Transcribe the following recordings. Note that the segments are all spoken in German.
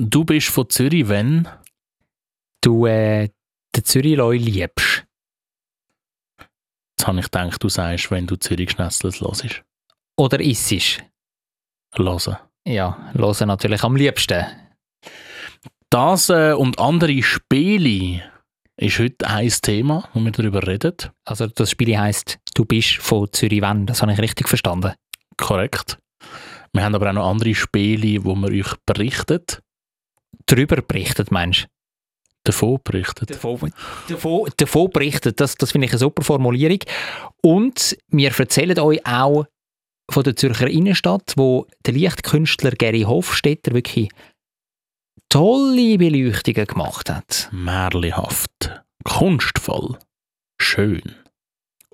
Du bist von Zürich, wenn? Du äh, den Zürich-Leu liebst. Jetzt habe ich gedacht, du sagst, wenn du Zürich Schnetzlers hörst. Oder issisch. Hören. Ja, hören natürlich am liebsten. Das äh, und andere Spiele ist heute ein Thema, wo wir darüber reden. Also das Spiel heisst «Du bist von Zürich wenn». Das habe ich richtig verstanden. Korrekt. Wir haben aber auch noch andere Spiele, wo wir euch berichten. Darüber berichtet, meinst du? Davon berichtet. Davon, davon, davon berichtet, das, das finde ich eine super Formulierung. Und wir erzählen euch auch von der Zürcher Innenstadt, wo der Lichtkünstler Gary Hofstetter wirklich tolle Beleuchtungen gemacht hat. Märlihaft. Kunstvoll. Schön.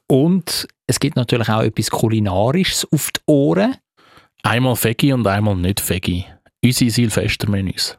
Und es gibt natürlich auch etwas Kulinarisches auf die Ohren. Einmal Veggie und einmal nicht Veggie. Unsere Silvestermenüs.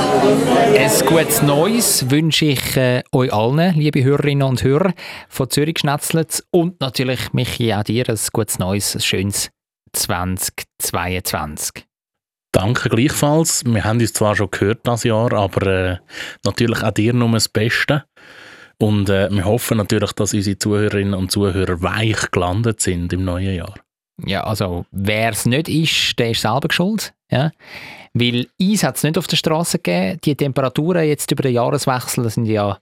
Ein gutes Neues wünsche ich äh, euch allen, liebe Hörerinnen und Hörer von Zürich Schnetzlitz und natürlich Michi auch dir ein gutes Neues, ein schönes 2022. Danke gleichfalls. Wir haben uns zwar schon gehört das Jahr, aber äh, natürlich auch dir nur das Beste. Und äh, wir hoffen natürlich, dass unsere Zuhörerinnen und Zuhörer weich gelandet sind im neuen Jahr. Ja, also wer es nicht ist, der ist selber schuld. Ja? Weil Eis hat es nicht auf der Straße gegeben. Die Temperaturen jetzt über den Jahreswechsel sind ja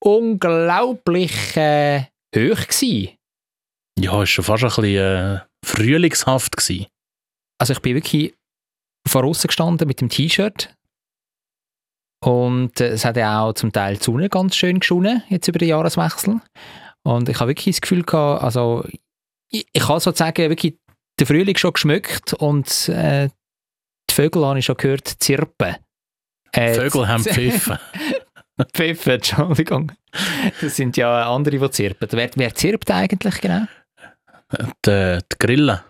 unglaublich äh, hoch gewesen. Ja, es war schon fast ein bisschen äh, frühlingshaft. Gewesen. Also ich bin wirklich voraus gestanden mit dem T-Shirt. Und äh, es hat ja auch zum Teil die Sonne ganz schön geschonen, jetzt über den Jahreswechsel. Und ich habe wirklich das Gefühl gehabt, also ich, ich habe sozusagen wirklich den Frühling schon geschmückt und äh, die Vögel habe ich schon gehört zirpen. Äh, Vögel haben Pfiffen. Pfiffen, Entschuldigung. Das sind ja andere, die zirpen. Wer, wer zirpt eigentlich genau? Die, die Grillen.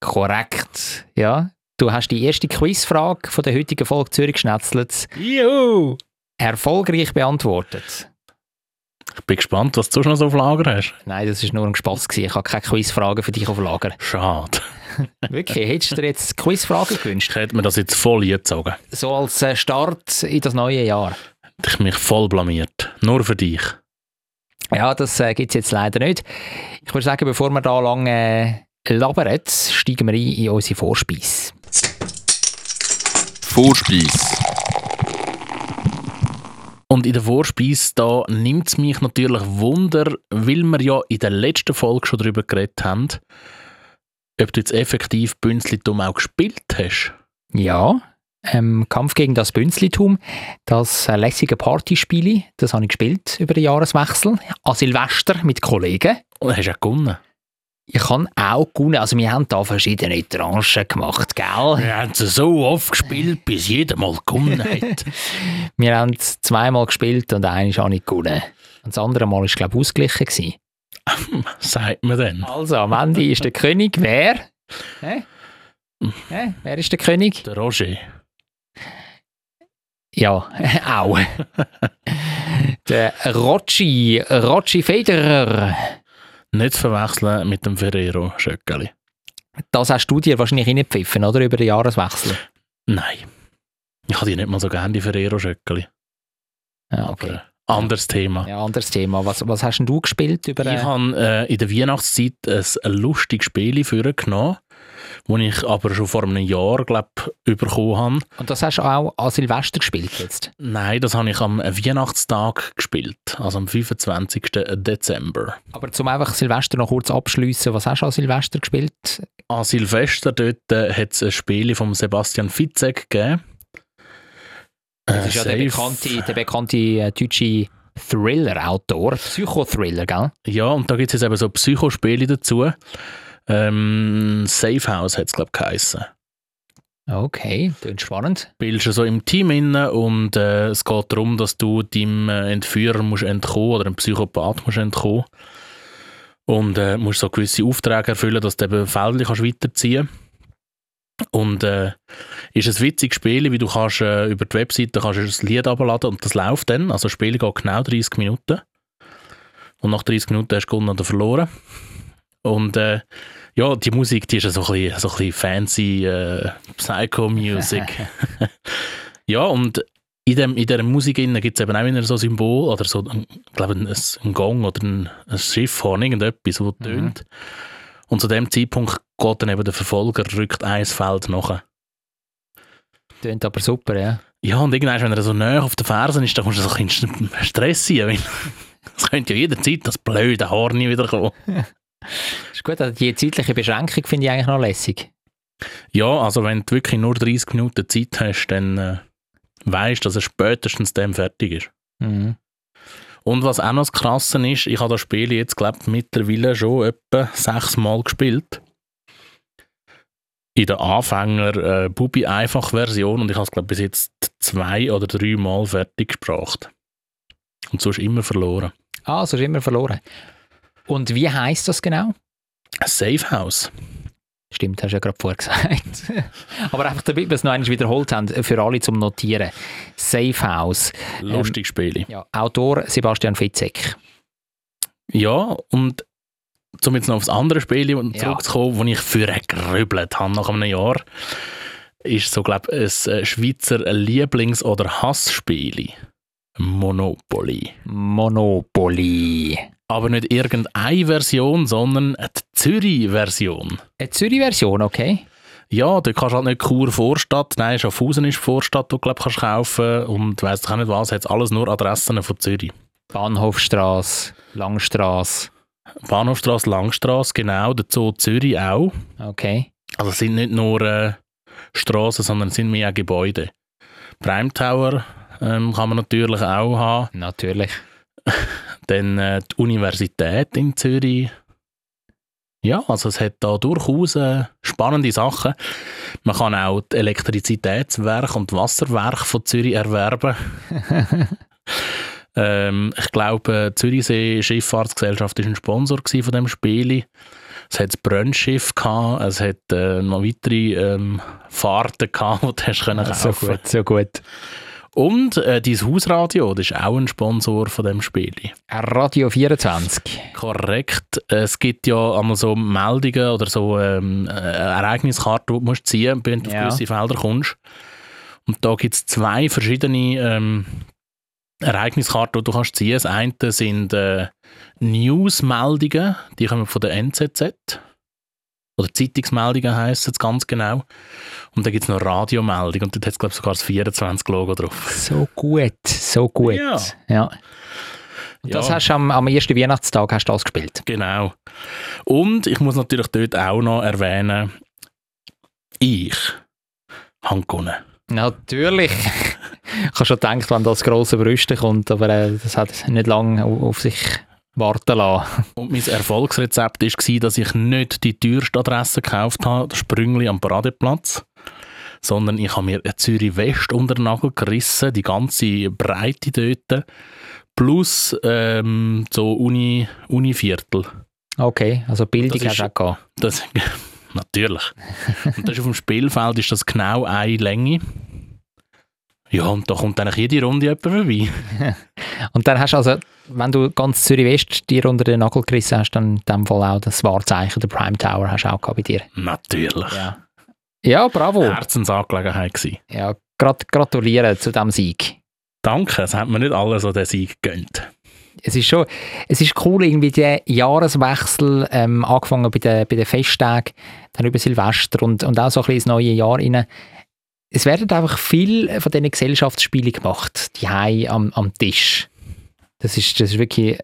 Korrekt, ja. Du hast die erste Quizfrage von der heutigen Folge Zürich Schnetzlitz Juhu! erfolgreich beantwortet. Ich bin gespannt, was du schon so auf Lager hast. Nein, das war nur ein Spass. Ich habe keine Quizfragen für dich auf Lager. Schade. Wirklich, hättest du dir jetzt Quizfragen gewünscht? Ich hätte mir das jetzt voll gezogen. So als äh, Start in das neue Jahr. Hätte ich mich voll blamiert. Nur für dich. Ja, das äh, gibt es jetzt leider nicht. Ich würde sagen, bevor wir da lange äh, labern, steigen wir ein in unsere Vorspeise. Vorspeise. Und in der Vorspeise da nimmt es mich natürlich Wunder, weil wir ja in der letzten Folge schon darüber geredet haben, ob du jetzt effektiv Bünzlitum auch gespielt hast. Ja, ähm, Kampf gegen das Bünzlitum, das äh, lässige Partyspiel, das habe ich gespielt über den Jahreswechsel, an Silvester mit Kollegen. Und hast du auch gewonnen. Ich kann auch gewonnen. Also wir haben da verschiedene Tranchen gemacht, gell? Wir haben sie so oft gespielt, bis jeder mal gewonnen hat. wir haben zweimal gespielt und einmal habe ich gewonnen. Und das andere Mal war, glaube ich, ausgeglichen. Sagt man dann. Also, am Ende ist der König wer? Hä? Hä? Wer ist der König? Der Roger. Ja, auch. der Rotschi, Rotschi Federer. Nicht zu verwechseln mit dem Ferrero Schöckeli. Das hast du dir wahrscheinlich reingepfiffen, oder? Über den Jahreswechsel? Nein. Ich habe die nicht mal so gerne, die Ferrero Schöckeli. Ja, okay. Aber anderes Thema. Ja, anderes Thema. Was, was hast denn du gespielt? Über, ich habe äh, in der Weihnachtszeit ein, lustiges Spiel vorgenommen, das ich aber schon vor einem Jahr, glaube bekommen habe. Und das hast du auch an Silvester gespielt jetzt? Nein, das habe ich am Weihnachtstag gespilt, also am 25. Dezember. Aber zum einfach Silvester noch kurz abschließen, was hast du an Silvester gespielt? An Silvester dort äh, hat es ein Spiel von Sebastian Fitzek gegeben. Das ist ja der bekannte, der bekannte äh, deutsche Thriller-Autor, Psychothriller, gell? Ja, und da gibt es jetzt eben so Psychospiele dazu. Ähm, Safe House hat es, glaube ich, geheissen. Okay, klingt spannend. du so im Team inne und äh, es geht darum, dass du deinem äh, Entführer musst entkommen oder einem Psychopath musst entkommen und äh, musst so gewisse Aufträge erfüllen, dass du eben Felder kannst weiterziehen und äh, ist ein witziges Spiel, wie du kannst äh, über die Webseite kannst du ein Lied abladen und das läuft dann, also das Spiel geht genau 30 Minuten und nach 30 Minuten hast du gewonnen oder verloren und äh, ja, die Musik, die ist so ein bisschen, so ein bisschen fancy äh, Psycho-Music. ja, und in, dem, in dieser Musik gibt es eben auch wieder so ein Symbol oder so, ich glaube, ein, ein Gong oder ein, ein Schiffhorn, irgendetwas, das tönt. Und zu dem Zeitpunkt geht dann eben der Verfolger, rückt ein Feld nach. Klingt aber super, ja. Ja, und irgendwann, wenn er so näher auf den Fersen ist, dann kommst du so ein bisschen Stress sein, es könnte ja jederzeit das blöde Horn wieder kommen. Ist gut, also die zeitliche Beschränkung finde ich eigentlich noch lässig. Ja, also wenn du wirklich nur 30 Minuten Zeit hast, dann äh, weißt du, dass er spätestens dem fertig ist. Mhm. Und was auch noch das Krasse ist, ich habe das Spiel jetzt, glaube ich, mittlerweile schon etwa sechsmal gespielt. In der Anfänger äh, und ich habe es, glaube bis jetzt zwei oder drei Mal fertig gebracht. Und sonst immer verloren. Ah, so ist immer verloren. Und wie heißt das genau? Safe House. Stimmt, hast du ja gerade vorher gesagt. Aber einfach, damit wir es noch einmal wiederholt haben, für alle zum Notieren. Safe House. Lustig Spiel. Ja, Autor Sebastian Fitzek. Ja, und um jetzt noch aufs andere Spiel Ja. zurückzukommen, wo ich für gerübelt habe nach einem Jahr, ist so, glaube ich, ein äh, Schweizer Lieblings- oder Hassspiel. Monopoly. Monopoly. Aber nicht irgendeine Version, sondern die Zürich-Version. Eine Zürich-Version, okay. Ja, da kannst du halt nicht Chur Vorstadt, nein, Schaffhausen ist Vorstadt, du glaub, kannst kaufen und weiss ich auch nicht was, hat alles nur Adressen von Zürich. Bahnhofstrasse, Langstrasse. Bahnhofstrasse, Langstrasse, genau, der Zoo Zürich auch. Okay. Also es sind nicht nur äh, Straßen, sondern es sind mehr auch Gebäude. Prime Tower ähm, kann man natürlich auch haben. Natürlich. Dann äh, die Universität in Zürich. Ja, also es hat da durchaus äh, spannende Sachen. Man kann auch die Elektrizitätswerke und Wasserwerke von Zürich erwerben. ähm, ich glaube, die Zürichsee Schifffahrtsgesellschaft ist ein Sponsor von dem Spiel. Es hat das Brönnschiff gehabt, es hat äh, noch weitere ähm, Fahrten gehabt, die du hast können so kaufen. gut, so gut. Und äh, dein Hausradio, das ist auch ein Sponsor von dem Spiel. Radio 24. Korrekt. Es gibt ja einmal so Meldungen oder so ähm, äh, Ereigniskarten, die du musst ziehen musst, wenn du Ja. auf gewisse Felder kommst. Und da gibt es zwei verschiedene ähm, Ereigniskarten, die du kannst ziehen. Das eine sind äh, Newsmeldungen, die kommen von der NZZ. Oder Zeitungsmeldungen heissen es ganz genau. Und dann gibt es noch Radiomeldungen und dort hat es, glaube ich, sogar das 24-Logo drauf. So gut, so gut. Ja. ja. Und das Ja. hast du am, am ersten Weihnachtstag hast du das gespielt. Genau. Und ich muss natürlich dort auch noch erwähnen, ich habe gewonnen. Natürlich. ich habe schon gedacht, wenn das grosse Brüste kommt, aber äh, das hat nicht lange au- auf sich warten lassen. Und mein Erfolgsrezept war, dass ich nicht die teuerste Adresse gekauft habe, das Sprüngli am Paradeplatz, sondern ich habe mir Zürich West unter den Nagel gerissen, die ganze Breite dort, plus ähm, so Uni, Univiertel. Okay, also Bildung hast du auch gehabt. Das, natürlich. Und das ist auf dem Spielfeld ist das genau eine Länge. Ja, und da kommt eigentlich jede Runde jemand vorbei. Und dann hast du also, wenn du ganz Zürich West dir unter den Nagel gerissen hast, dann in dem Fall auch das Wahrzeichen, der Prime Tower, hast du auch gehabt bei dir. Natürlich. Ja, ja bravo. Herzensangelegenheit gewesen. Ja, grat gratuliere zu diesem Sieg. Danke, es hat mir nicht alle so den Sieg gegönnt. es ist schon, es ist cool, irgendwie der Jahreswechsel, ähm, angefangen bei den, bei den Festtagen, dann über Silvester und, und auch so ein bisschen ins neue Jahr rein. Es werden einfach viel von diesen Gesellschaftsspielen gemacht, die am, am Tisch. Das ist, das ist wirklich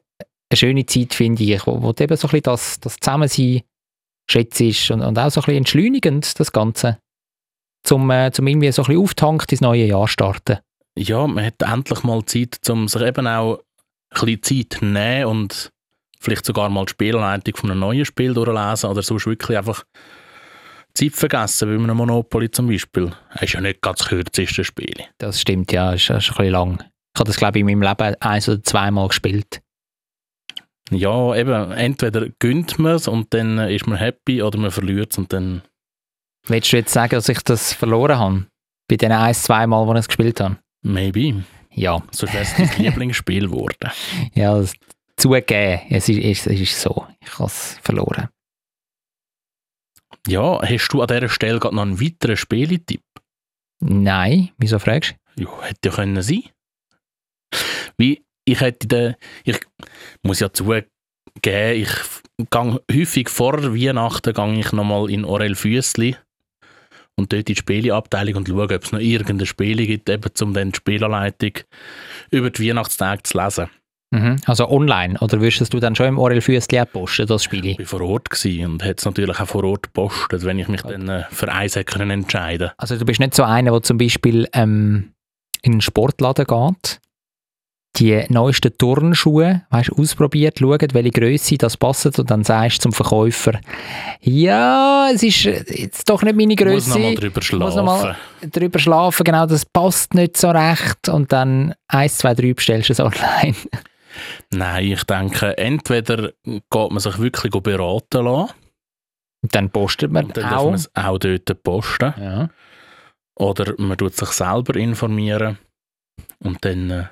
eine schöne Zeit, finde ich, wo, wo eben so ein bisschen das, das Zusammensein schätzt und, und auch so ein bisschen entschleunigend, das Ganze. Zum, äh, zum irgendwie so ein bisschen auftankt ins neue Jahr starten. Ja, man hat endlich mal Zeit, um sich eben auch ein bisschen Zeit zu nehmen und vielleicht sogar mal die Spielleitung von einem neuen Spiel durchlesen oder sonst wirklich einfach Zeit vergessen, wie einem Monopoly zum Beispiel. Das ist ja nicht ganz das kürzeste Spiel. Das stimmt, ja, ist, ist ein bisschen lang. Ich habe das, glaube ich, in meinem Leben eins oder zweimal gespielt. Ja, eben, entweder gönnt man es und dann ist man happy oder man verliert es und dann... Willst du jetzt sagen, dass ich das verloren habe? Bei den ein, zwei Mal, wo ich es gespielt habe? Maybe. Ja. So wäre es dein Lieblingsspiel geworden. Ja, das zugeben, es ist, es ist so. Ich habe es verloren. Ja, hast du an dieser Stelle gerade noch einen weiteren Spieletipp? Nein, wieso fragst du? Ja, hätte ja können sein. Wie, ich hätte den, ich muss ja zugeben, ich gehe häufig vor Weihnachten gehe ich nochmal in Orel Füssli und dort in die Spieleabteilung und schaue, ob es noch irgendeine Spiele gibt, eben um dann die Spielanleitung über die Weihnachtstage zu lesen. Mhm. Also online? Oder würdest du dann schon im Orel Füssli posten, das Spiel? Ich war vor Ort und hätte es natürlich auch vor Ort gepostet, wenn ich mich okay. dann äh, für eins hätte entscheiden Also du bist nicht so einer, der zum Beispiel ähm, in einen Sportladen geht die neuesten Turnschuhe weißt, ausprobiert, schaut, welche Größe das passt und dann sagst du zum Verkäufer, ja, es ist jetzt doch nicht meine Größe. Muss noch mal drüber schlafen. Muss noch mal drüber schlafen, genau, das passt nicht so recht und dann 1, 2, 3 bestellst du es online. Nein, ich denke, entweder geht man sich wirklich beraten lassen. Und dann postet man und dann auch. darf man es auch dort posten. Ja. Oder man tut sich selber informieren und dann äh,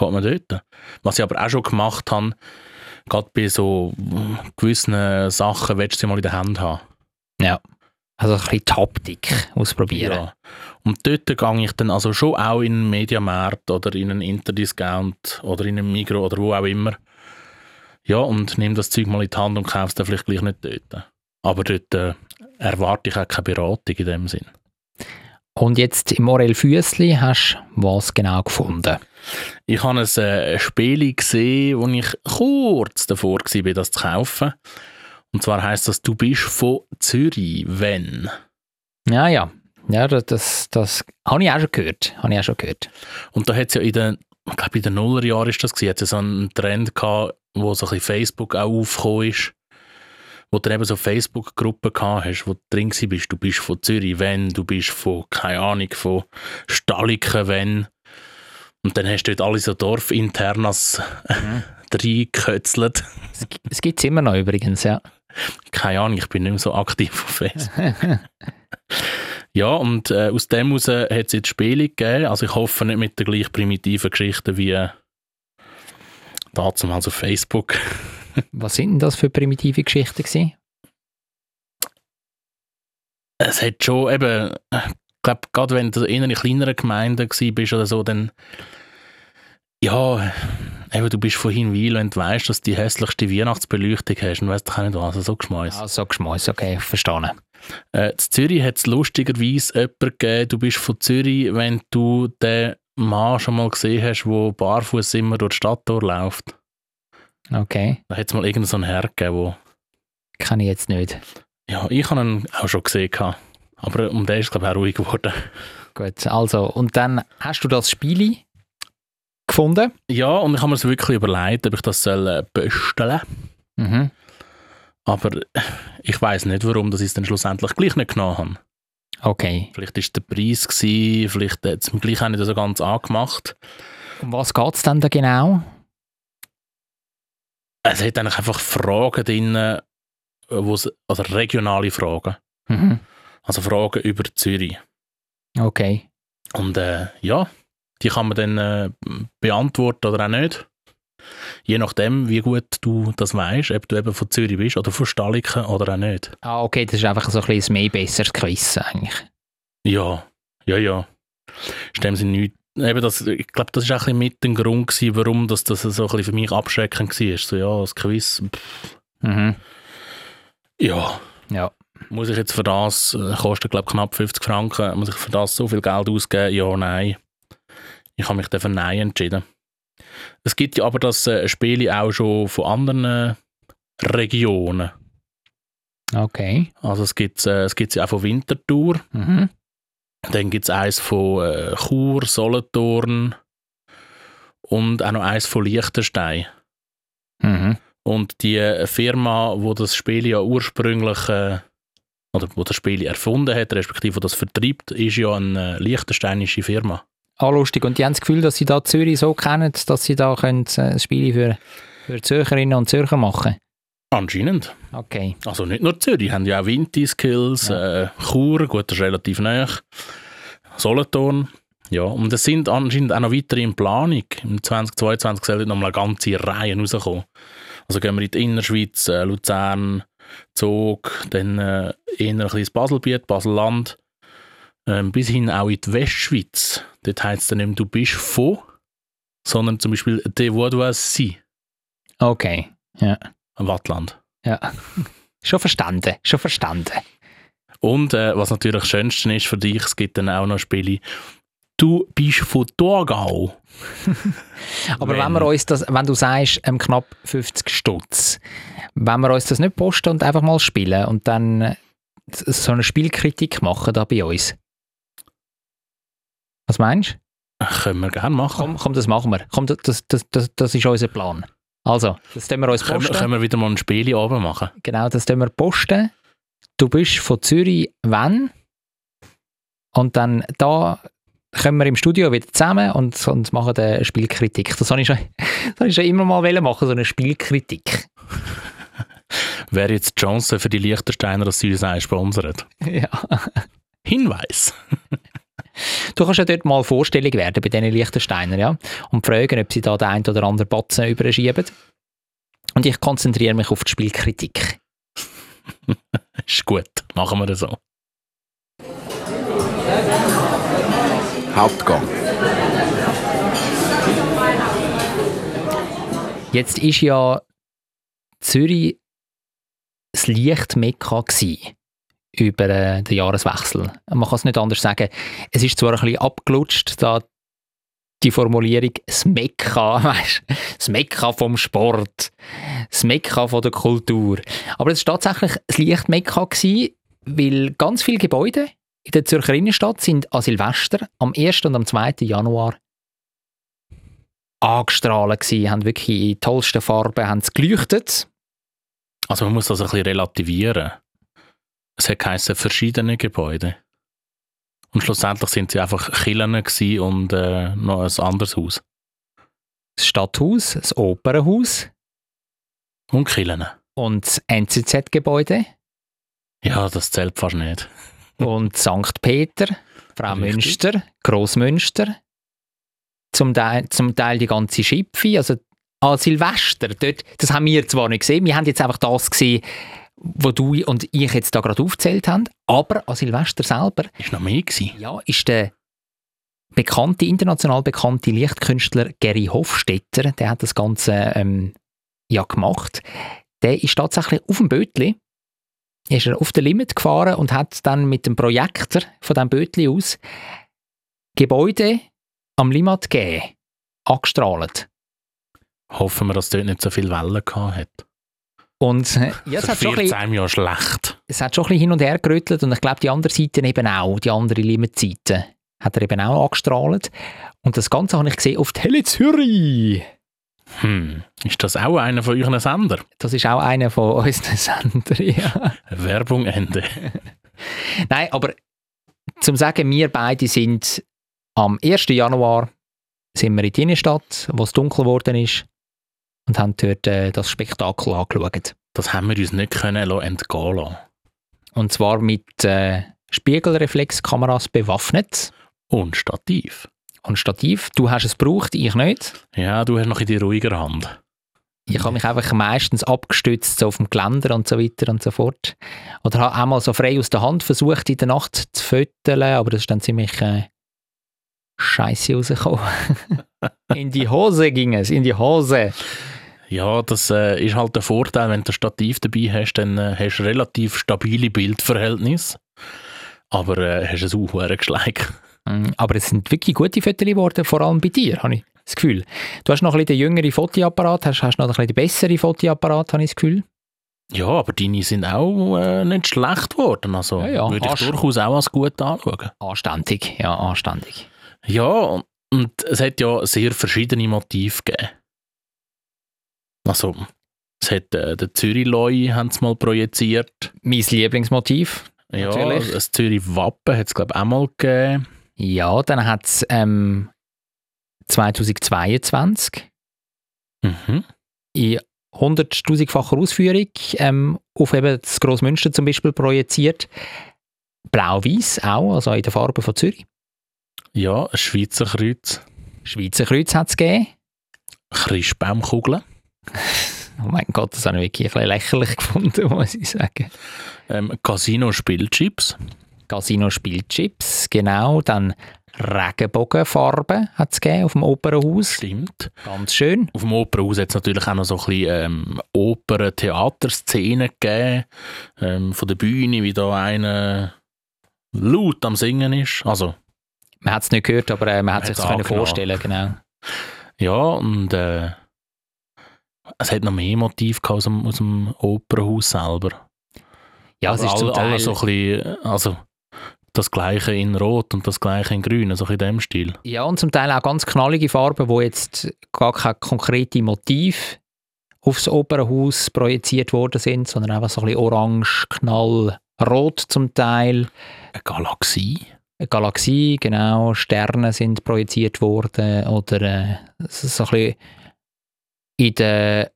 geht man dort. Was ich aber auch schon gemacht habe, gerade bei so gewissen Sachen willst du sie mal in der Hand haben. Ja. Also ein bisschen die Haptik ausprobieren. Ja. Und dort gehe ich dann also schon auch in einen Mediamarkt oder in einen Interdiscount oder in einen Migro oder wo auch immer. Ja, und nehme das Zeug mal in die Hand und kaufe es dann vielleicht gleich nicht dort. Aber dort äh, erwarte ich auch keine Beratung in dem Sinn. Und jetzt im Morel Füssli hast du was genau gefunden? Ich habe ein äh, Spiel gesehen, wo ich kurz davor war, das zu kaufen. Und zwar heißt das, du bist von Zürich, wenn. Ja, ja. Ja, das, das, das habe ich auch schon gehört. Habe ich auch schon gehört. Und da hat es ja in den, ich glaube in den Nullerjahren ist das gewesen, hat es so einen Trend gehabt, wo so ein bisschen Facebook auch aufgekommen ist, wo du eben so Facebook-Gruppen gehabt hast, wo du drin bist. Du bist von Zürich, wenn, du bist von, keine Ahnung, von Staliken, wenn. Und dann hast du dort alle so Dorfinternas mhm. reingekötzelt. Es gibt es immer noch übrigens, ja. Keine Ahnung, ich bin nicht mehr so aktiv auf Facebook. ja, und äh, aus dem heraus hat es jetzt Spiele gegeben. Also ich hoffe nicht mit der gleich primitiven Geschichte wie damals auf Facebook. Was sind denn das für primitive Geschichten gewesen? Es hat schon eben, ich glaube, gerade wenn du in einer kleineren Gemeinde bist oder so, dann ja, eben, du bist von Hinwil und weißt, dass du die hässlichste Weihnachtsbeleuchtung hast und weißt du nicht was, also so geschmeiß. Ja, so geschmeiß, okay, verstanden. Äh, in Zürich hat es lustigerweise jemanden gegeben, du bist von Zürich, wenn du den Mann schon mal gesehen hast, der barfuß immer durch die Stadt durchläuft. Okay. Da hat es mal irgendeinen so einen Herr gegeben, wo... Kann ich jetzt nicht. Ja, ich habe ihn auch schon gesehen. Aber um den ist es, glaube ich, auch ruhig geworden. Gut, also, und dann hast du das Spiel gefunden? Ja, und ich habe mir es wirklich überlegt, ob ich das soll äh, bestellen mhm. Aber ich weiß nicht, warum dass ich es dann schlussendlich gleich nicht genommen habe. Okay. Vielleicht war es der Preis, gewesen, vielleicht hat es mir gleich auch nicht so ganz angemacht. Um was geht es denn da genau? Es hat eigentlich einfach Fragen drin, also regionale Fragen. Mhm. Also Fragen über Zürich. Okay. Und äh, ja, die kann man dann äh, beantworten oder auch nicht. Je nachdem, wie gut du das weißt, ob du eben von Zürich bist oder von Staliken oder auch nicht. Ah, okay, das ist einfach so ein bisschen mehr besseres Quiz eigentlich. Ja, ja, ja. Stimmt sie nicht. Eben das, ich glaube, das war auch ein bisschen mit dem Grund, gewesen, warum das, das so ein bisschen für mich abschreckend war. So, ja, das Quiz. Mhm. Ja. Ja. Muss ich jetzt für das, äh, kostet glaube knapp 50 Franken, muss ich für das so viel Geld ausgeben? Ja, nein. Ich habe mich dann für Nein entschieden. Es gibt ja aber das äh, Spiel auch schon von anderen äh, Regionen. Okay. Also es gibt äh, es gibt's ja auch von Winterthur. Mhm. Dann gibt es eins von äh, Chur, Solothurn und auch noch eins von Liechtenstein. Mhm. Und die Firma, wo das Spiel ja ursprünglich äh, oder wo das Spiel erfunden hat, respektive wo das vertreibt, ist ja eine liechtensteinische Firma. Lustig. Und die haben das Gefühl, dass sie da Zürich so kennen, dass sie da können, äh, Spiele für, für Zürcherinnen und Zürcher machen Anscheinend. Okay. Also nicht nur Zürich, haben ja auch Vinti-Skills, äh, Chur, gut, das ist relativ nah. Solothurn. Ja, und es sind anscheinend auch noch weitere in Planung. Im 2022 soll noch mal eine ganze Reihe rauskommen. Also gehen wir in die Innerschweiz, äh, Luzern, Zug, dann äh, eher ein bisschen Baselbiet, Baselland, ähm, bis hin auch in die Westschweiz. Dort heisst es dann nicht mehr, du bist von, sondern zum Beispiel de Vaudoisie Okay. Ja. am Wattland. Ja. schon verstanden. Schon verstanden. Und äh, was natürlich das Schönste ist für dich, es gibt dann auch noch Spiele, du bist von Thurgau. Aber wenn, wir uns das, wenn du sagst, ähm, knapp 50 Stutz, wenn wir uns das nicht posten und einfach mal spielen und dann äh, so eine Spielkritik machen da bei uns. Was meinst du? Können wir gerne machen. Komm, komm, das machen wir. Komm, das, das, das, das ist unser Plan. Also, das tun wir uns Können, posten. können wir wieder mal ein Spiel oben machen? Genau, das tun wir posten. Du bist von Zürich, wenn? Und dann da kommen wir im Studio wieder zusammen und, und machen eine Spielkritik. Das habe ich schon, das ich schon immer mal machen, so eine Spielkritik. Wäre jetzt die Chance für die Liechtensteiner, dass sie uns auch sponsern? ja. Hinweis. Du kannst ja dort mal vorstellig werden bei diesen Liechtensteiner, ja, und fragen, ob sie da den einen oder anderen Batzen überschieben. Und ich konzentriere mich auf die Spielkritik. Ist gut, machen wir das so. Hauptgang. Jetzt ist ja Zürich das Lichtmekka gsi über äh, den Jahreswechsel. Man kann es nicht anders sagen. Es ist zwar ein bisschen abgelutscht, da die Formulierung das Mekka, weißt, das Mekka vom Sport, das Mekka von der Kultur. Aber es war tatsächlich das Lichtmekka gsi, weil ganz viele Gebäude in der Zürcher Innenstadt sind an Silvester am 1. und am 2. Januar angestrahlt gewesen, haben wirklich in tollsten Farben geleuchtet. Also man muss das ein bisschen relativieren. Es hat geheißen, verschiedene Gebäude. Und schlussendlich sind sie einfach Killen und äh, noch ein anderes Haus. Das Stadthaus, das Opernhaus Und Killen. und das NZZ-Gebäude Ja, das zählt fast nicht. und St. Peter, Frau Richtig. Münster, Grossmünster, zum Teil, zum Teil die ganze Schipfi, also an Silvester, dort, das haben wir zwar nicht gesehen, wir haben jetzt einfach das gesehen, wo du und ich jetzt da gerade aufgezählt haben, aber an Silvester selber Ist noch mehr gewesen. Ja, ist der bekannte, international bekannte Lichtkünstler Gary Hofstetter, der hat das Ganze ähm, ja gemacht. Der ist tatsächlich auf dem Bötli, ist er auf der Limit gefahren und hat dann mit dem Projektor von dem Bötli aus Gebäude am Limmat gegeben, angestrahlt. Hoffen wir, dass dort nicht so viel Wellen gehabt hat. Und äh, ja, es, hat schon bisschen, ja schlecht. es hat schon ein bisschen hin und her gerüttelt und ich glaube, die andere Seite eben auch, die andere Limit-Seite, hat er eben auch angestrahlt. Und das Ganze habe ich gesehen auf Tele Zürich. Hm. Ist das auch einer von euren Sender? Das ist auch einer von unseren Sender, ja. Werbung Ende. Nein, aber zum sagen, wir beide sind am 1. Januar sind wir in die Innenstadt, wo es dunkel geworden ist und haben dort äh, das Spektakel angeschaut. Das haben wir uns nicht können lassen entgehen lassen. Und zwar mit äh, Spiegelreflexkameras bewaffnet Und Stativ. und Stativ. Du hast es gebraucht, ich nicht. Ja, du hast noch in die ruhiger Hand. Ich habe mich einfach meistens abgestützt so auf dem Geländer und so weiter und so fort. Oder habe auch mal so frei aus der Hand versucht, in der Nacht zu föteln, aber das ist dann ziemlich äh, scheiße rausgekommen. in die Hose ging es, in die Hose. Ja, das äh, ist halt der Vorteil, wenn du ein Stativ dabei hast, dann äh, hast du relativ stabile Bildverhältnisse. Aber äh, hast ein sauhohes Geschleik. Mm, Aber es sind wirklich gute Fotos geworden, vor allem bei dir, habe ich das Gefühl. Du hast noch ein bisschen den jüngeren Fotoapparat, hast, hast noch ein bisschen den besseren Fotoapparat, habe ich das Gefühl. Ja, aber deine sind auch äh, nicht schlecht geworden. Also Ja, ja, würde ich Arsch. durchaus auch als gut anschauen. Anständig, ja, anständig. Ja, und- und es hat ja sehr verschiedene Motive gegeben. Also, es hat äh, den Zürich-Loi mal projiziert. Mein Lieblingsmotiv, Ja, Natürlich. das Zürich Wappen hat es, glaube ich, auch mal gegeben. Ja, dann hat es ähm, 2022 Mhm. in 100.000-facher Ausführung ähm, auf eben das Grossmünster zum Beispiel projiziert. Blau-Weiß auch, also in der Farbe von Zürich. Ja, ein Schweizer Kreuz. Schweizer Kreuz hat es gegeben. Christbaumkugeln. Oh mein Gott, das habe ich wirklich ein bisschen lächerlich gefunden, muss ich sagen. Ähm, Casino Spielchips. Casino Spielchips, genau. Dann Regenbogenfarben hat es auf dem Opernhaus. Stimmt. Ganz schön. Auf dem Opernhaus hat es natürlich auch noch so ein bisschen ähm, Opern-Theaterszenen gegeben. Ähm, von der Bühne, wie da einer laut am Singen ist. Also, Man hat es nicht gehört, aber äh, man hat Man sich das können vorstellen genau. ja, und äh, es hat noch mehr Motiv aus dem, aus dem Opernhaus selber. Ja, es Aber ist zum Teil... so ein bisschen, also das gleiche in Rot und das gleiche in Grün, so ein bisschen in dem Stil. Ja, und zum Teil auch ganz knallige Farben, wo jetzt gar kein konkrete Motiv aufs Opernhaus projiziert worden sind, sondern einfach so ein bisschen orange, knallrot zum Teil. Eine Galaxie. Eine Galaxie, genau, Sterne sind projiziert worden oder äh, so so ein bisschen in der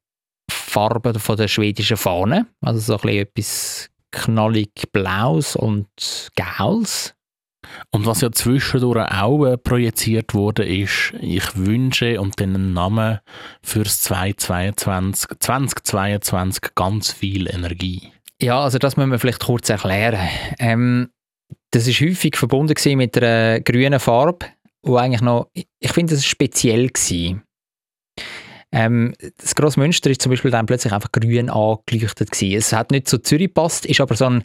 Farbe von der schwedischen Fahne, also so ein bisschen etwas knallig Blaues und Gauls. Und was ja zwischendurch auch äh, projiziert wurde, ist, ich wünsche und einen Namen fürs 2022, 2022 ganz viel Energie. Ja, also das müssen wir vielleicht kurz erklären. Ähm, das ist häufig verbunden mit einer grünen Farbe, wo eigentlich noch, ich finde, das ist speziell gewesen. Ähm, das grosse Münster ist zum Beispiel dann plötzlich einfach grün angeleuchtet gewesen. Es hat nicht zu Zürich gepasst, ist aber so ein,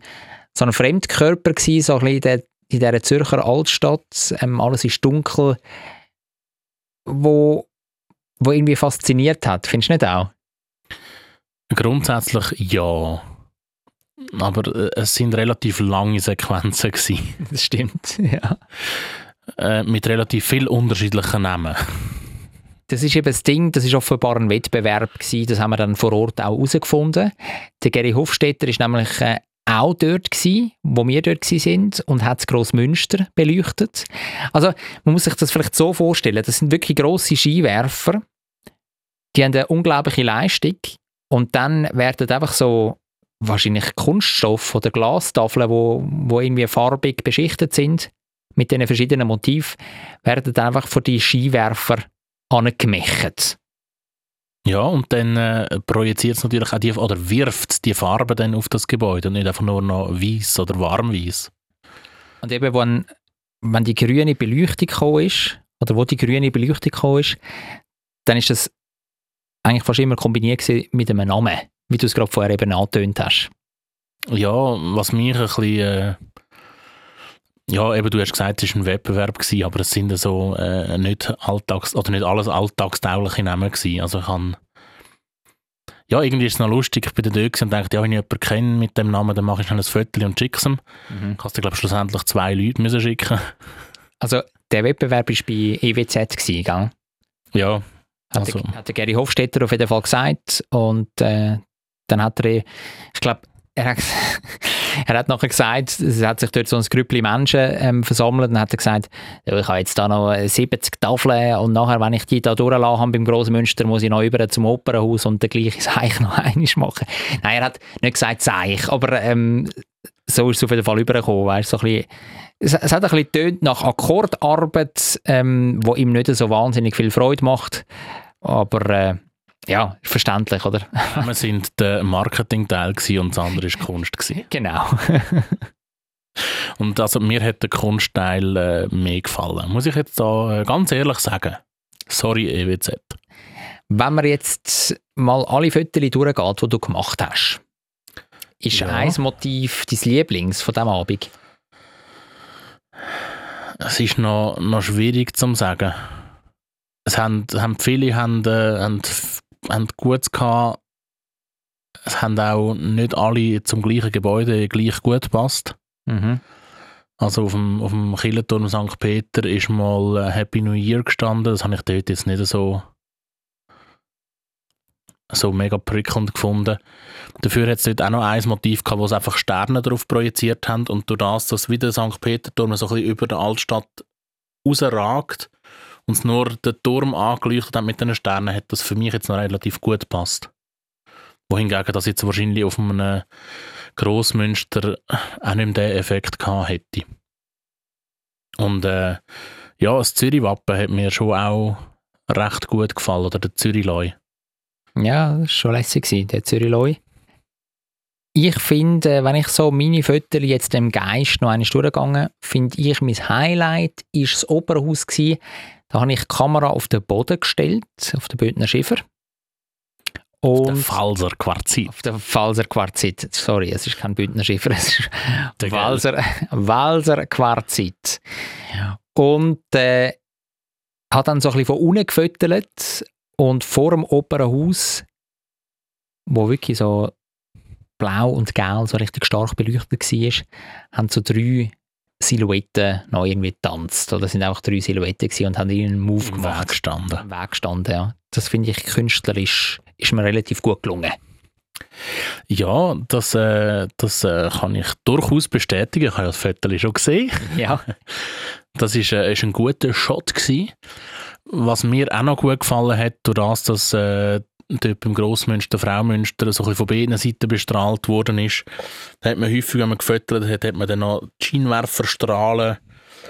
so ein Fremdkörper gewesen, so ein bisschen in, der, in dieser Zürcher Altstadt. Ähm, alles ist dunkel, wo, wo irgendwie fasziniert hat. Findest du nicht auch? Grundsätzlich ja. Aber äh, es sind relativ lange Sequenzen gewesen, Das stimmt, ja. äh, mit relativ viel unterschiedlichen Namen. Das ist eben das Ding, das ist offenbar ein Wettbewerb gewesen, das haben wir dann vor Ort auch herausgefunden. Der Gary Hofstetter ist nämlich äh, auch dort gewesen, wo wir dort sind und hat Grossmünster beleuchtet. Also man muss sich das vielleicht so vorstellen, das sind wirklich grosse Skiwerfer, die haben eine unglaubliche Leistung und dann werden einfach so wahrscheinlich Kunststoff oder Glastafeln, wo, wo irgendwie farbig beschichtet sind mit diesen verschiedenen Motiven, werden einfach von die Skiwerfer angemächt. Ja, und dann äh, projiziert es natürlich auch die, oder wirft die Farbe dann auf das Gebäude und nicht einfach nur noch weiß oder warmweiß. Und eben, wenn, wenn die grüne Beleuchtung gekommen ist, oder wo die grüne Beleuchtung gekommen ist, dann ist das eigentlich fast immer kombiniert mit einem Namen, wie du es gerade vorher eben angetönt hast. Ja, was mich ein bisschen. Äh, ja, eben, du hast gesagt, es war ein Wettbewerb, gewesen, aber es sind so äh, nicht Alltags- oder nicht alles alltagstaugliche Namen gewesen. Also ich kann. Ja, irgendwie ist es noch lustig. Ich bin da dort und dachte, ja, wenn ich jemanden kenne mit dem Namen, dann mache ich schnell ein Foto und schicke es ihm. Mhm. Kannst du, glaube ich, schlussendlich zwei Leute müssen schicken. Also der Wettbewerb war bei EWZ, gewesen, gell? Ja, Hat, Also. der, hat der Gary Hofstetter auf jeden Fall gesagt. Und äh, dann hat er, ich glaube, er hat, er hat nachher gesagt, es hat sich dort so ein Grüppli Menschen ähm, versammelt und hat gesagt, ich habe jetzt da noch äh, 70 Tafeln und nachher, wenn ich die da durchlassen habe beim Grossen Münster, muss ich noch über zum Opernhaus und den gleichen Seich noch einmal machen. Nein, er hat nicht gesagt Seich, aber ähm, so ist es auf jeden Fall übergekommen, weißt, so ein bisschen, es, es hat ein bisschen nach Akkordarbeit, ähm, wo ihm nicht so wahnsinnig viel Freude macht, aber äh, ja, verständlich, oder? wir sind der Marketingteil und das andere ist Kunst. Gewesen. genau. Und also mir hat der Kunstteil äh, mehr gefallen. Muss ich jetzt da äh, ganz ehrlich sagen. Sorry, EWZ. Wenn man jetzt mal alle Fotos durchgeht, die du gemacht hast, ist Ja. ein Motiv dein Lieblings von diesem Abend? Es ist noch, noch schwierig zu sagen. Es haben, haben viele haben, äh, haben, haben gut gehabt. Es haben auch nicht alle zum gleichen Gebäude gleich gut gepasst. Mhm. Also auf dem, auf dem Kirchenturm St. Peter ist mal äh, Happy New Year gestanden. Das habe ich dort jetzt nicht so so mega prickelnd gefunden. Dafür hat es dort auch noch ein Motiv gehabt, wo es einfach Sterne darauf projiziert haben und durch das, dass wieder St. Peterturm so ein bisschen über der Altstadt rausragt und es nur den Turm angeleuchtet hat mit den Sternen, hat das für mich jetzt noch relativ gut gepasst. Wohingegen das jetzt wahrscheinlich auf einem Grossmünster auch nicht mehr den Effekt gehabt hätte. Und äh, ja, das Zürich-Wappen hat mir schon auch recht gut gefallen, oder der Zürich-Leu. Ja, das war schon lässig, der Zürich-Leu. Ich finde, wenn ich so meine Fotos jetzt im Geist noch einmal durchgegangen, finde ich, mein Highlight war das Opernhaus. Gewesen. Da habe ich die Kamera auf den Boden gestellt, auf den Bündner Schiffer. Auf der Und Pfalzer Quarzit. auf der Pfalzer Quarzit. Sorry, es ist kein Bündner Schiffer, es ist Der Walser, Walser Quarzit. Und äh, hat dann so ein bisschen von unten gefüttert und vor dem Opernhaus, wo wirklich so blau und gelb so richtig stark beleuchtet war, haben so drei Silhouetten noch irgendwie getanzt. Oder sind einfach drei Silhouetten und haben einen Move gemacht. Weg gestanden. Im Weg gestanden, ja. Das finde ich künstlerisch ist mir relativ gut gelungen. Ja, das, äh, das äh, kann ich durchaus bestätigen. Ich habe ja das Foto schon gesehen. Ja. Das ist, äh, ist ein guter Shot gewesen. Was mir auch noch gut gefallen hat, durch das, dass äh, dort beim Grossmünster, Fraumünster so ein bisschen von beiden Seiten bestrahlt worden ist, da hat man häufig, wenn man gefüttert hat, hat man dann noch die Scheinwerferstrahlen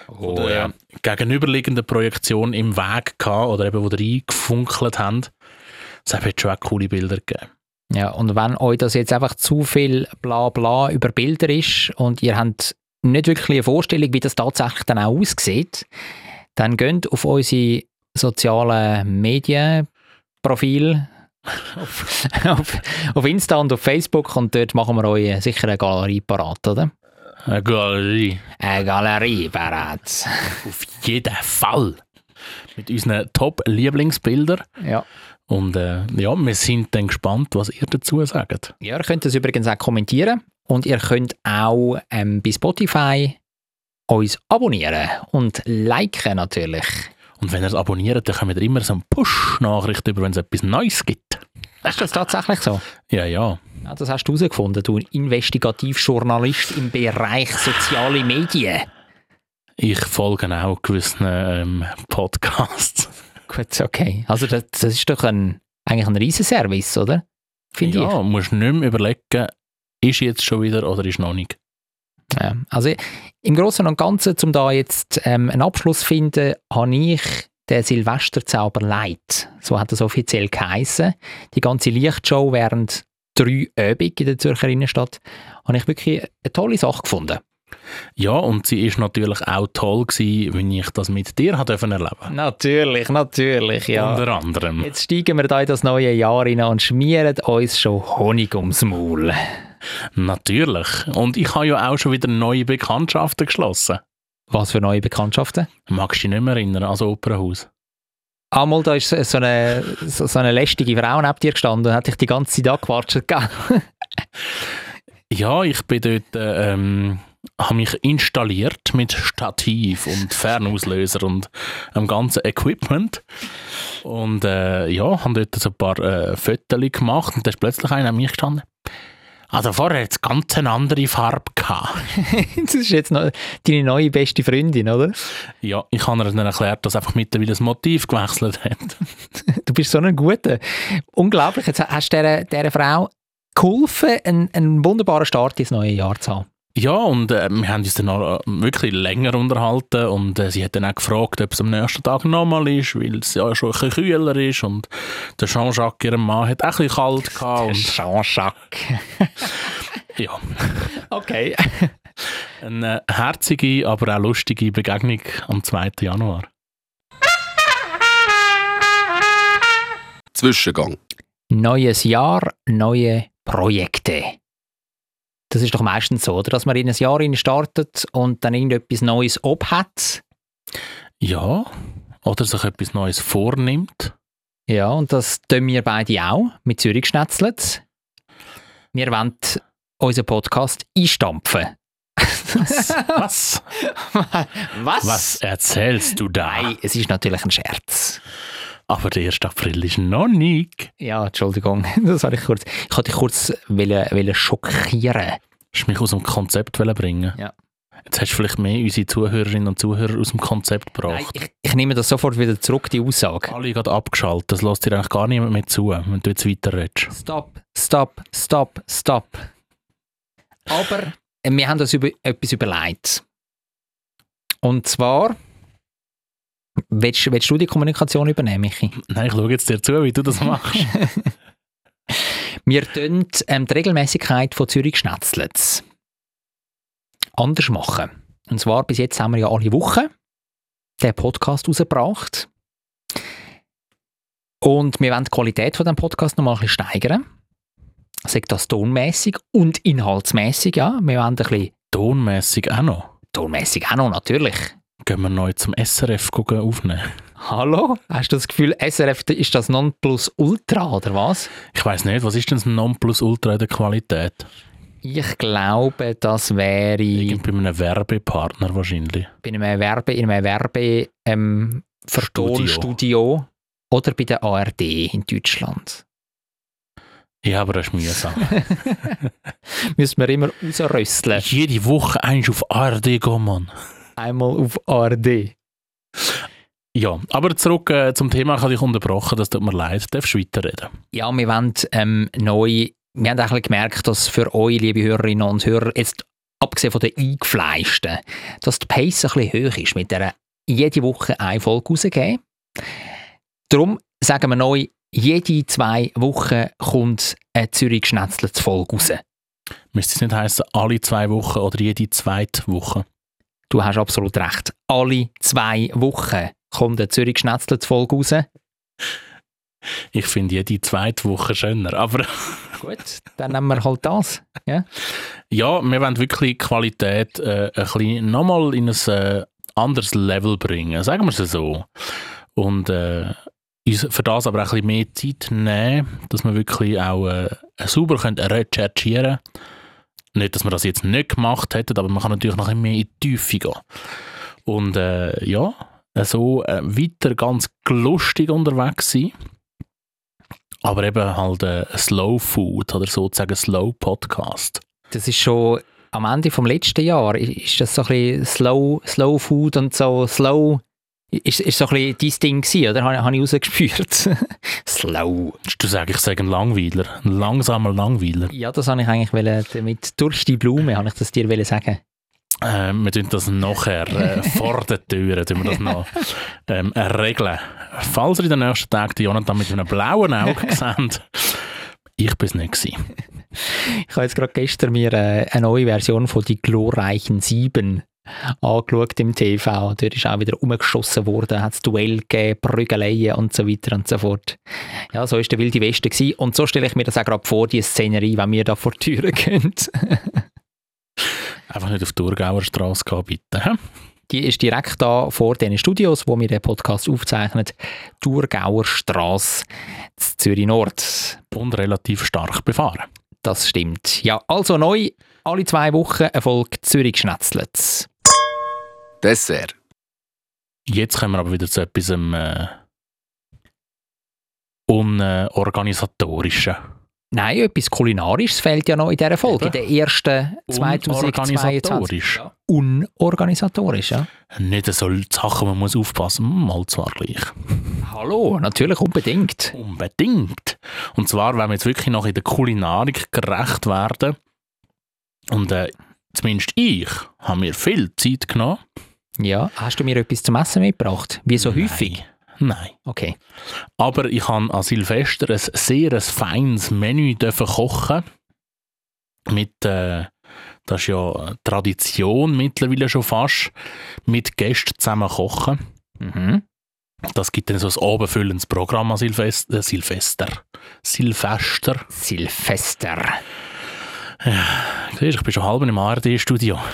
Oh, oder ja. gegenüberliegende Projektion im Weg gehabt, oder eben, wo die reingefunkelt haben. Das hat schon auch coole Bilder gegeben. Ja, und wenn euch das jetzt einfach zu viel Blabla über Bilder ist und ihr habt nicht wirklich eine Vorstellung, wie das tatsächlich dann auch aussieht, dann geht auf unsere sozialen Medienprofil auf, auf, auf Insta und auf Facebook und dort machen wir euch sicher eine Galerie parat, oder? Eine Galerie. Eine Galerie parat. Auf jeden Fall. Mit unseren Top-Lieblingsbildern. Ja. Und äh, ja, wir sind dann gespannt, was ihr dazu sagt. Ja, ihr könnt das übrigens auch kommentieren und ihr könnt auch ähm, bei Spotify uns abonnieren und liken natürlich. Und wenn ihr es abonniert, dann kommt ihr immer so eine Push-Nachricht über, wenn es etwas Neues gibt. Ist das tatsächlich so? Ja, ja. Ja, das hast du herausgefunden, du Investigativjournalist im Bereich soziale Medien. Ich folge auch gewissen ähm, Podcasts. Gut, okay. Also das, das ist doch ein, eigentlich ein Riesenservice, oder? Finde ja, musst nicht mehr überlegen, ist jetzt schon wieder oder ist noch nicht. Ja. Also im Großen und Ganzen, um da jetzt ähm, einen Abschluss zu finden, habe ich den Silvesterzauber Light, so hat das offiziell geheissen. Die ganze Lichtshow während drei Übungen in der Zürcher Innenstadt, habe ich wirklich eine tolle Sache gefunden. Ja, und sie ist natürlich auch toll gewesen, wenn ich das mit dir hat erleben. Natürlich, natürlich, ja. Unter anderem. Jetzt steigen wir da in das neue Jahr rein und schmieren uns schon Honig ums Maul. Natürlich. Und ich habe ja auch schon wieder neue Bekanntschaften geschlossen. Was für neue Bekanntschaften? Magst du dich nicht mehr erinnern das Opernhaus? Einmal da ist so eine, so eine lästige Frau neben dir gestanden und hat dich die ganze Zeit angequatscht. gell? Ja, ich bin dort, äh, ähm, habe mich installiert mit Stativ und Fernauslöser und dem ganzen Equipment. Und äh, ja, habe dort so ein paar äh, Fotos gemacht und da ist plötzlich einer an mich gestanden. Also vorher hat es ganz eine andere Farbe gehabt. das ist jetzt noch deine neue beste Freundin, oder? Ja, ich habe ihr dann erklärt, dass einfach mittlerweile das Motiv gewechselt hat. Du bist so ein Guter. Unglaublich. Jetzt hast du dieser, dieser Frau geholfen, einen, einen wunderbaren Start ins neue Jahr zu haben. Ja, und äh, wir haben uns dann noch äh, wirklich länger unterhalten und äh, sie hat dann auch gefragt, ob es am nächsten Tag nochmal ist, weil es ja schon ein bisschen kühler ist und der Jean-Jacques, ihrem Mann, hat auch ein bisschen kalt gehabt. Und, Jean-Jacques. ja, Okay. eine herzige, aber auch lustige Begegnung am 2. Januar. Zwischengang. Neues Jahr, neue Projekte. Das ist doch meistens so, oder? Dass man in ein Jahr startet und dann irgendetwas Neues hat. Ja, oder sich etwas Neues vornimmt. Ja, und das tun wir beide auch mit Zürich schnetzelt. Wir wollen unseren Podcast einstampfen. Was? Was? Was erzählst du da? Nein, es ist natürlich ein Scherz. Aber der 1. April ist noch nicht. Ja, Entschuldigung, das habe ich kurz. Ich wollte dich kurz wollen, wollen schockieren. Hast du mich aus dem Konzept bringen? Ja. Jetzt hast du vielleicht mehr unsere Zuhörerinnen und Zuhörer aus dem Konzept Nein, gebracht. ich, ich nehme das sofort wieder zurück, die Aussage. Alle gerade abgeschaltet. Das lässt dir eigentlich gar niemand mehr zu, wenn du jetzt weiter redest. Stop, stop, stop, stop. Aber wir haben uns über, etwas überlegt. Und zwar, willst, willst du die Kommunikation übernehmen, Michi? Nein, ich schaue jetzt dir zu, wie du das machst. Wir tun ähm, die Regelmäßigkeit von Zürich Schnetzlets anders machen. Und zwar, bis jetzt haben wir ja alle Wochen den Podcast rausgebracht. Und wir wollen die Qualität von dem Podcast noch mal ein bisschen steigern. Sagt das tonmäßig und inhaltsmäßig, ja. Wir wollen ein bisschen Tonmässig auch noch. tonmäßig auch noch, natürlich. Gehen wir neu zum SRF gucken, aufnehmen. Hallo? Hast du das Gefühl, SRF ist das Nonplusultra, oder was? Ich weiß nicht, was ist denn das Nonplusultra in der Qualität? Ich glaube, das wäre... Irgend bei einem Werbepartner wahrscheinlich. bei einem Werbe, in einem Werbe ähm, Vertonstudio oder bei der ARD in Deutschland. Ja, aber das ist mühsam. Müssen wir immer rausrösteln. Jede Woche eins auf ARD gehen, Mann. Einmal auf ARD. Ja, aber zurück äh, zum Thema, ich habe dich unterbrochen, das tut mir leid, darfst du weiterreden. Ja, wir wollen ähm, neu, wir haben eigentlich gemerkt, dass für euch, liebe Hörerinnen und Hörer, jetzt abgesehen von den Eingefleischten, dass die Pace ein bisschen hoch ist, mit der jede Woche eine Folge rausgeben. Darum sagen wir neu, jede zwei Wochen kommt eine Zürich Schnetzlets Folge raus. Müsste es nicht heißen, alle zwei Wochen oder jede zweite Woche? Du hast absolut recht. Alle zwei Wochen kommt eine Zürich Schnetzlets Folge raus. Ich finde jede zweite Woche schöner, aber Gut, dann nehmen wir halt das. Ja? ja, wir wollen wirklich die Qualität äh, ein bisschen nochmal in ein äh, anderes Level bringen, sagen wir es so. Und äh, uns für das aber auch ein bisschen mehr Zeit nehmen, dass wir wirklich auch äh, sauber können recherchieren können. Nicht, dass wir das jetzt nicht gemacht hätten, aber man kann natürlich noch mehr in die Tiefe gehen. Und äh, ja, so äh, weiter ganz lustig unterwegs sein. Aber eben halt äh, Slow Food oder sozusagen Slow Podcast. Das ist schon am Ende vom letzten Jahr. Ist das so ein bisschen Slow, Slow Food und so Slow. Ist, ist so ein bisschen dein Ding gewesen, oder? Habe, habe ich rausgespürt. Slow. Du sagst, ich sage ein Langweiler. Ein langsamer Langweiler. Ja, das habe ich eigentlich wollen, damit durch die Blume, habe ich das dir wollen sagen. Äh, wir tun das nachher äh, vor der Tür tun wir das noch ähm, äh, regeln. Falls ihr in den nächsten Tagen Jonathan mit einem blauen Auge seht, ich bin es nicht gewesen. Ich habe jetzt gerade gestern mir äh, eine neue Version von «Die glorreichen Sieben» angeschaut im TV. Dort ist auch wieder umgeschossen worden, hat es Duell gegeben, Prügeleien und so weiter und so fort. Ja, so ist der Wilde Westen gewesen. Und so stelle ich mir das auch gerade vor, die Szenerie, wenn wir da vor die Türen gehen. Einfach nicht auf die Thurgauer Straße gehen, bitte. Die ist direkt da vor den Studios, wo wir den Podcast aufzeichnen. Thurgauer Straße, Zürich Nord. Und relativ stark befahren. Das stimmt. Ja, also neu, alle zwei Wochen eine Folge Zürich Schnetzlets. Dessert. Jetzt kommen wir aber wieder zu etwas äh, unorganisatorischen. Nein, etwas Kulinarisches fehlt ja noch in dieser Folge, Eben. in der ersten 2022. Unorganisatorisch. Ja. Unorganisatorisch, ja. Nicht so Sachen, man muss aufpassen. Mal zwar gleich. Hallo, natürlich unbedingt. Unbedingt. Und zwar, wenn wir jetzt wirklich noch in der Kulinarik gerecht werden. Und äh, zumindest ich habe mir viel Zeit genommen. Ja, hast du mir etwas zum Essen mitgebracht? Wie so häufig? Nein. Okay. Aber ich habe an Silvester ein sehr ein feines Menü dürfen kochen. Mit, äh, das ist ja Tradition mittlerweile schon fast, mit Gästen zusammen kochen. Mhm. Das gibt dann so ein abendfüllendes Programm an Silvester. Äh, Silvester. Silvester. Silvester. Siehst, du, ich bin schon halb im ARD-Studio.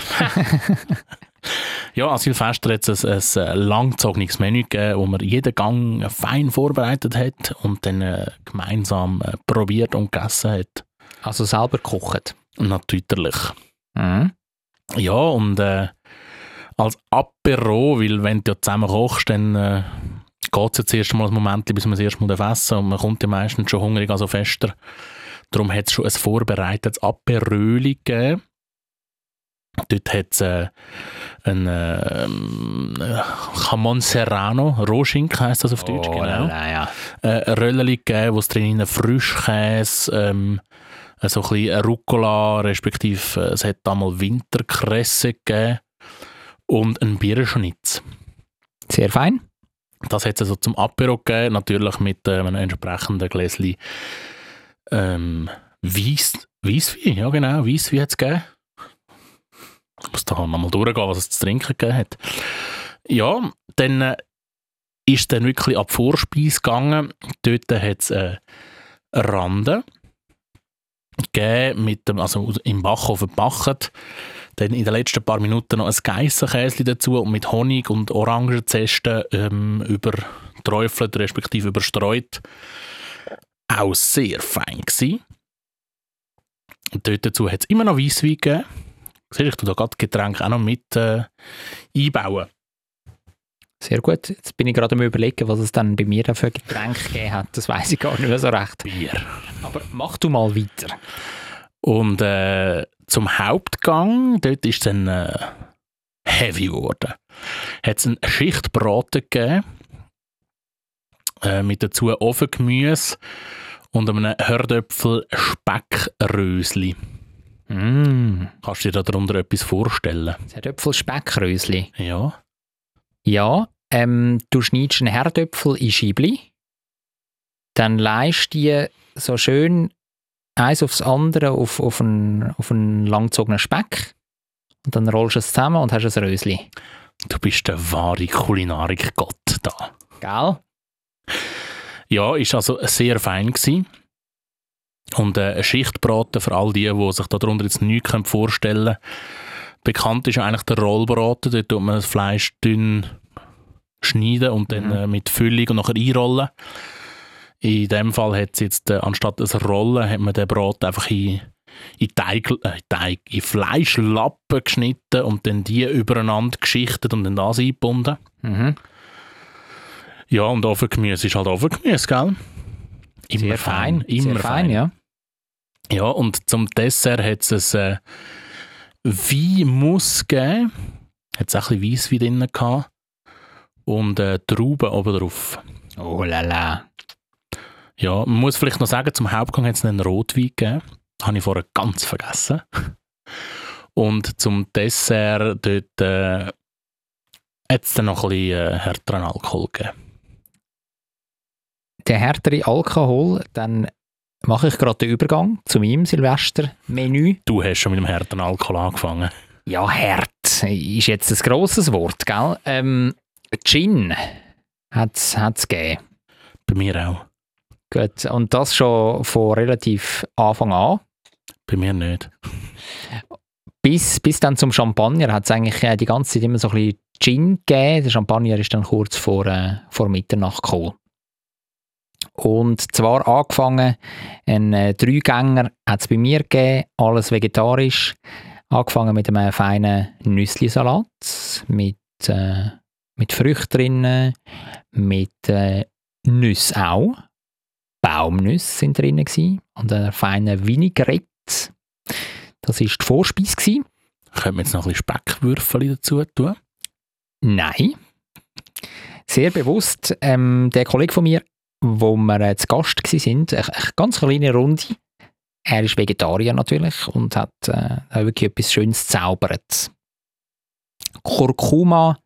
ja, an Silvester hat es ein, ein langgezogenes Menü gegeben, wo man jeden Gang fein vorbereitet hat und dann äh, gemeinsam äh, probiert und gegessen hat. Also selber gekocht. Natürlich. Mhm. Ja, und äh, als Apero, weil wenn du ja zusammen kochst, dann äh, geht es jetzt erst mal ein Moment, bis man das erste Mal essen. Und man kommt ja meistens schon hungrig, also fester. Darum hat es schon ein vorbereitetes Aperöli gegeben. Dort hat es äh, ein äh, Jamon Serrano, Rohschinken heisst das auf Deutsch, genau. lala, ja. Äh, ein Röllchen gegeben, wo es drin Frischkäse, ähm, äh, so ein bisschen Rucola, respektive äh, es hat einmal Winterkresse gegeben und ein Bierenschnitz. Sehr fein. Das hat es also zum Apero gegeben, natürlich mit äh, einem entsprechenden Gläschen ähm, Weiss, Weisswein, ja genau, Weisswein hat es gegeben. Ich muss da nochmal durchgehen, was es zu trinken gegeben hat. Ja, dann äh, ist dann wirklich ab Vorspeise gegangen. Dort hat es äh, Rande gegeben, mit dem, also im Backofen gebacken. Dann in den letzten paar Minuten noch ein Geissenkäse dazu und mit Honig und Orangenzeste ähm, überträufelt, respektive überstreut. Auch sehr fein gewesen. Dort dazu hat es immer noch Weisswein gegeben. Siehst du, ich tue da gerade Getränke auch noch mit äh, einbauen. Sehr gut. Jetzt bin ich gerade am überlegen, was es dann bei mir für Getränke gegeben hat. Das weiß ich gar nicht mehr so recht. Bier. Aber mach du mal weiter. Und äh, zum Hauptgang, dort ist es dann äh, heavy geworden. Hat es eine Schicht Braten gegeben, äh, mit dazu Ofengemüse und einem Hördöpfel Speckrösli. Mm. Kannst du dir darunter etwas vorstellen? Das Herdöpfel Speckrösli. Ja. Ja, ähm, du schneidest einen Herdöpfel in Scheibli, dann leist die so schön eins aufs andere auf, auf, einen, auf einen langgezogenen Speck und dann rollst du es zusammen und hast ein Rösli. Du bist der wahre Kulinarik-Gott da. Gell? Ja, ist also sehr fein gewesen. Und äh, ein Schichtbraten für all die, die sich darunter jetzt nichts vorstellen können. Bekannt ist eigentlich der Rollbraten. Dort tut man das Fleisch dünn schneiden und dann Mhm. äh, mit Füllung und nachher einrollen. In dem Fall hat es jetzt, äh, anstatt ein Rollen, hat man den Braten einfach in, in, Teig, äh, Teig, in Fleischlappen geschnitten und dann die übereinander geschichtet und dann das eingebunden. Mhm. Ja, und Ofengemüse ist halt Ofengemüse, gell? Immer Sehr fein. Immer Sehr fein, ja. Ja, und zum Dessert hat es ein äh, Weinmus gegeben. Hat es auch ein bisschen Weisswein drin gehabt. Und äh, Trauben oben drauf. Oh la la. Ja, man muss vielleicht noch sagen, zum Hauptgang hat es einen Rotwein gegeben. Habe ich vorher ganz vergessen. Und zum Dessert dort äh, hat es dann noch ein bisschen äh, härteren Alkohol gegeben. Der härtere Alkohol, dann mache ich gerade den Übergang zu meinem Silvestermenü. Du hast schon mit dem härteren Alkohol angefangen. Ja, hart ist jetzt ein grosses Wort, gell? Ähm, Gin hat es gegeben. Bei mir auch. Gut, und das schon von relativ Anfang an. Bei mir nicht. Bis, bis dann zum Champagner hat es eigentlich äh, die ganze Zeit immer so ein bisschen Gin gegeben. Der Champagner ist dann kurz vor, äh, vor Mitternacht gekommen. Und zwar angefangen, ein äh, Dreigänger hat es bei mir gegeben, alles vegetarisch. Angefangen mit einem feinen Nüsslisalat mit, äh, mit Früchten drinnen, mit äh, Nüsse auch. Baumnüsse sind drin gewesen, und einer feinen Vinaigrette. Das war die Vorspeise. Gewesen. Können wir jetzt noch ein bisschen Speckwürfel dazu tun? Nein. Sehr bewusst. Ähm, der Kollege von mir, wo wir äh, zu Gast waren, eine, eine ganz kleine Runde. Er ist Vegetarier natürlich und hat äh, wirklich etwas Schönes zaubert. Kurkuma,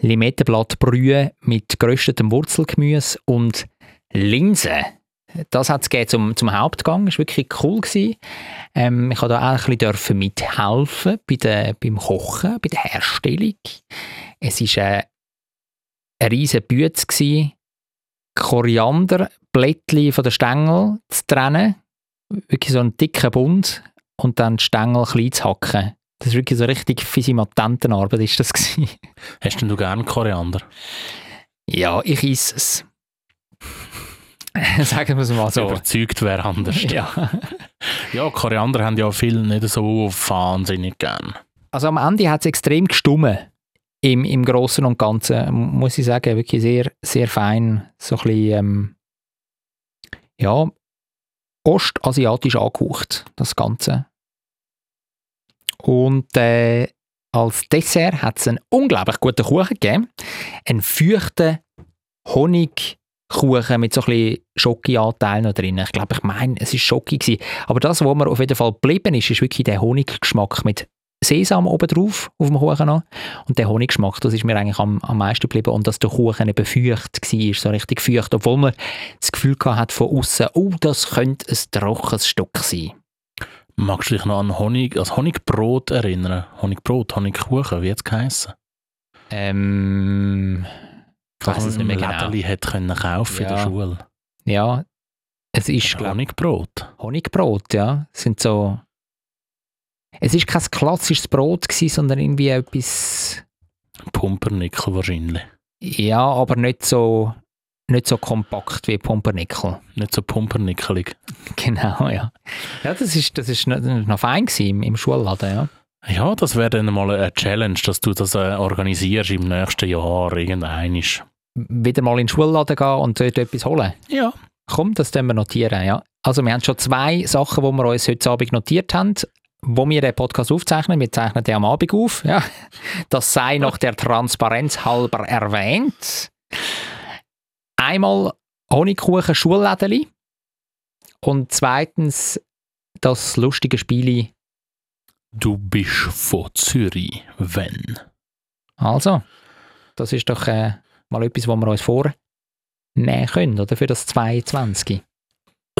Limettenblattbrühe mit geröstetem Wurzelgemüse und Linsen. Das hat es zum, zum Hauptgang. Das war wirklich cool. Ähm, ich durfte da auch ein bisschen mithelfen bei der, beim Kochen, bei der Herstellung. Es war äh, eine riesige Bütze, Korianderblättchen von den Stängel zu trennen, wirklich so einen dicken Bund und dann die Stängel klein zu hacken. Das war wirklich so richtig Fisimatentenarbeit ist das gewesen. Hast denn du gerne Koriander? Ja, ich esse es. Sagen wir es mal so. Überzeugt wäre anders. Ja. Ja, Koriander haben ja viele nicht so wahnsinnig gern. Also am Ende hat es extrem gestummen. Im, im Großen und Ganzen, muss ich sagen, wirklich sehr, sehr fein. So ein bisschen, ähm, ja, ostasiatisch angehaucht, das Ganze. Und äh, als Dessert hat es einen unglaublich guten Kuchen gegeben. Einen feuchten Honigkuchen mit so ein bisschen Schoki-Anteil noch drin. Ich glaube, ich meine, es war Schoki. Aber das, was mir auf jeden Fall geblieben ist, ist wirklich der Honiggeschmack mit Sesam oben drauf auf dem Kuchen noch. Und der Honiggeschmack, das ist mir eigentlich am, am meisten geblieben. Und dass der Kuchen eben feucht war, so richtig feucht. Obwohl man das Gefühl hat von außen, oh, das könnte ein trockenes Stück sein. Magst du dich noch an Honig, also Honigbrot erinnern? Honigbrot, Honigkuchen, wie hat es geheißen? Ähm, ich weiss es nicht mehr man genau. hat können kaufen in der Ja. Schule. Ja, es ist, Honigbrot. Honigbrot, ja. Es sind so. Es ist kein klassisches Brot gewesen, sondern irgendwie etwas. Pumpernickel wahrscheinlich. Ja, aber nicht so nicht so kompakt wie Pumpernickel. Nicht so pumpernickelig. Genau, ja. Ja, das ist das ist noch, fein gewesen im, im Schulladen, ja. Ja, das wäre dann mal eine Challenge, dass du das äh, organisierst im nächsten Jahr irgendeinisch. Wieder mal in den Schulladen gehen und dort etwas holen. Ja. Komm, das können wir notieren, ja. Also wir haben schon zwei Sachen, die wir uns heute Abend notiert haben, wo wir den Podcast aufzeichnen. Wir zeichnen den am Abend auf. Ja. Das sei noch der Transparenz halber erwähnt. Einmal Honigkuchen Schullädeli und zweitens das lustige Spiel. Du bist von Zürich, wenn. Also, das ist doch äh, mal etwas, was wir uns vornehmen können, oder? Für das 22.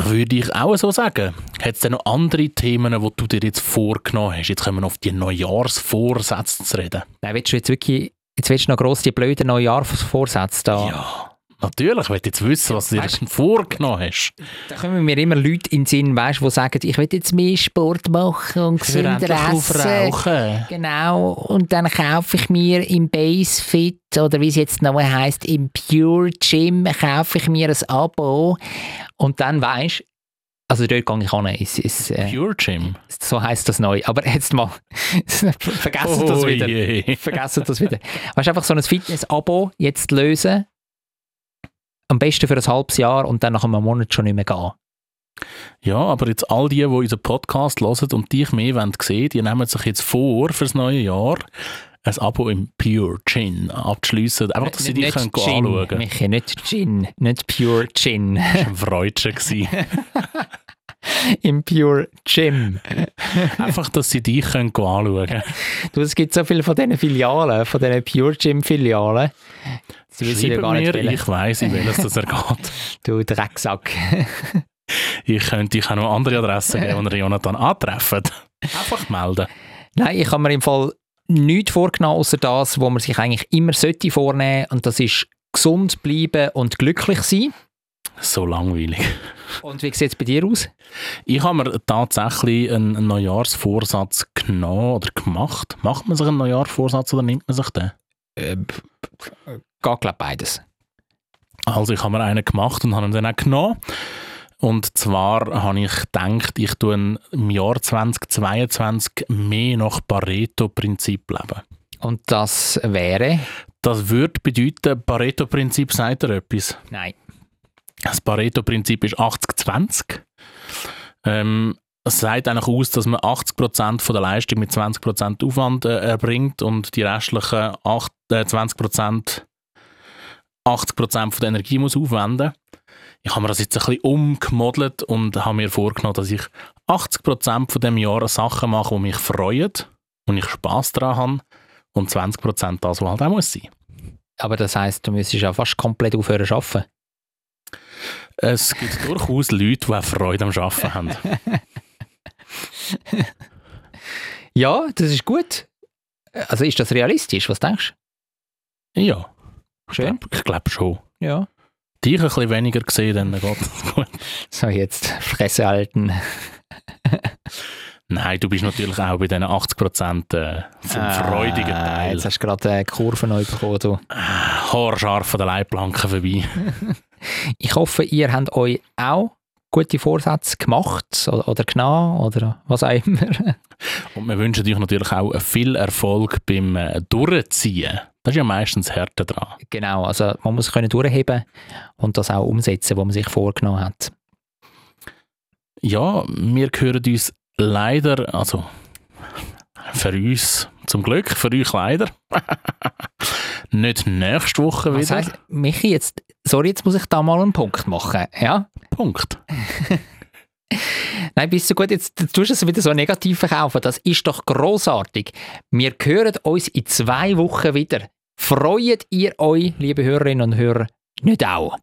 Würde ich auch so sagen. Hat es denn noch andere Themen, die du dir jetzt vorgenommen hast? Jetzt kommen wir auf die Neujahrsvorsätze zu reden. Nein, willst du jetzt wirklich, jetzt willst du noch gross die blöden Neujahrsvorsätze da? Ja, natürlich. Ich will jetzt wissen, was du dir Weißt- vorgenommen hast. Da kommen mir immer Leute in den Sinn, weißt, die sagen, ich will jetzt mehr Sport machen und gesünder essen. Genau, und dann kaufe ich mir im Basefit oder wie es jetzt noch heisst, im Pure Gym, kaufe ich mir ein Abo und dann weisst also dort gehe ich an, ist, ist, äh, Pure Gym. so heisst das neu. Aber jetzt mal, vergessen das Oh wieder. je. Vergessen das wieder. Weißt du, einfach so ein Fitness-Abo jetzt lösen, am besten für ein halbes Jahr und dann nach einem Monat schon nicht mehr gehen. Ja, aber jetzt all die, die unseren Podcast hören und dich mehr wollen sehen, die nehmen sich jetzt vor, fürs neue Jahr ein Abo im Pure Gin abzuschliessen. Einfach, dass sie dich können Gin, anschauen können. Michi, nicht Gin, nicht Pure Gin. Das war ein. Im Pure Gym. Einfach, dass sie dich können anschauen können. Du, es gibt so viele von diesen Filialen, von diesen Pure Gym Filialen. Sie wissen ja gar nicht, mir, ich weiss, in welches das ergeht. Du Drecksack. Ich könnte dich auch noch andere Adressen geben, die ihr Jonathan antreffen. Einfach melden. Nein, ich habe mir im Fall nichts vorgenommen, außer das, was man sich eigentlich immer sollte vornehmen und das ist gesund bleiben und glücklich sein. So langweilig. Und wie sieht es bei dir aus? Ich habe mir tatsächlich einen einen Neujahrsvorsatz genommen oder gemacht. Macht man sich einen Neujahrsvorsatz oder nimmt man sich den? Äh, Geht, glaube beides. Also ich habe mir einen gemacht und habe ihn dann auch genommen. Und zwar habe ich gedacht, ich tue im Jahr 2022 mehr nach Pareto-Prinzip leben. Und das wäre? Das würde bedeuten, Pareto-Prinzip sagt er etwas. Nein. Das Pareto-Prinzip ist 80-20. Ähm, es sagt eigentlich aus, dass man 80% von der Leistung mit 20% Aufwand äh, erbringt und die restlichen 8, äh, 20% 80% von der Energie muss aufwenden. Ich habe mir das jetzt ein bisschen umgemodelt und habe mir vorgenommen, dass ich 80% von dem Jahr Sachen mache, die mich freuen und ich Spass daran habe und 20% das, was halt auch muss sein. Aber das heisst, du müsstest ja fast komplett aufhören zu arbeiten. Es gibt durchaus Leute, die auch Freude am Arbeiten haben. Ja, das ist gut. Also ist das realistisch? Was denkst Ja, du? Schön. ich glaube schon. Ja. Dich ein bisschen weniger gesehen, dann geht es gut. So, jetzt Fresse halten. Nein, du bist natürlich auch bei diesen 80% äh, vom freudigen Ah, Teil. Jetzt hast du gerade eine Kurve neu bekommen. Du. Haarscharf an der Leitplanke vorbei. Ich hoffe, ihr habt euch auch gute Vorsätze gemacht oder, oder genommen oder was auch immer. Und wir wünschen euch natürlich auch viel Erfolg beim äh, Durchziehen. Das ist ja meistens härter dran. genau, also man muss können durchheben und das auch umsetzen, was man sich vorgenommen hat. Ja, wir hören uns leider, also für uns zum Glück, für euch leider, nicht nächste Woche Was wieder. heisst, Michi, jetzt, sorry, jetzt muss ich da mal einen Punkt machen. Ja? Punkt. Nein, bist du gut, jetzt tust du es wieder so negativ verkaufen. Das ist doch großartig. Wir hören uns in zwei Wochen wieder. Freut ihr euch, liebe Hörerinnen und Hörer, nicht auch?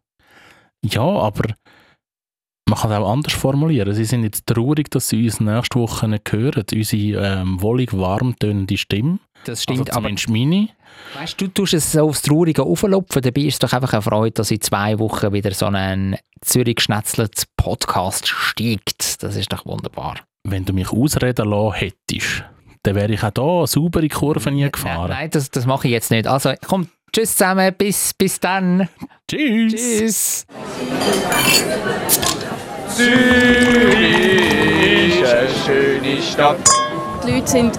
Ja, aber man kann es auch anders formulieren. Sie sind jetzt traurig, dass sie uns nächste Woche nicht hören. Unsere ähm, wollig warm tönende Stimme. Das Also stimmt, aber zumindest meine. weißt, du tust es so aufs Traurige auflupfen. Dabei ist es doch einfach eine Freude, dass in zwei Wochen wieder so ein Zürich geschnetzelt Podcast steigt. Das ist doch wunderbar. Wenn du mich ausreden lassen hättest, dann wäre ich auch hier saubere Kurven nie Nein, gefahren. nein das, das mache ich jetzt nicht. Also, komm, tschüss zusammen, bis, bis dann. Tschüss. Tschüss. Zürich ist eine schöne Stadt. Die Leute sind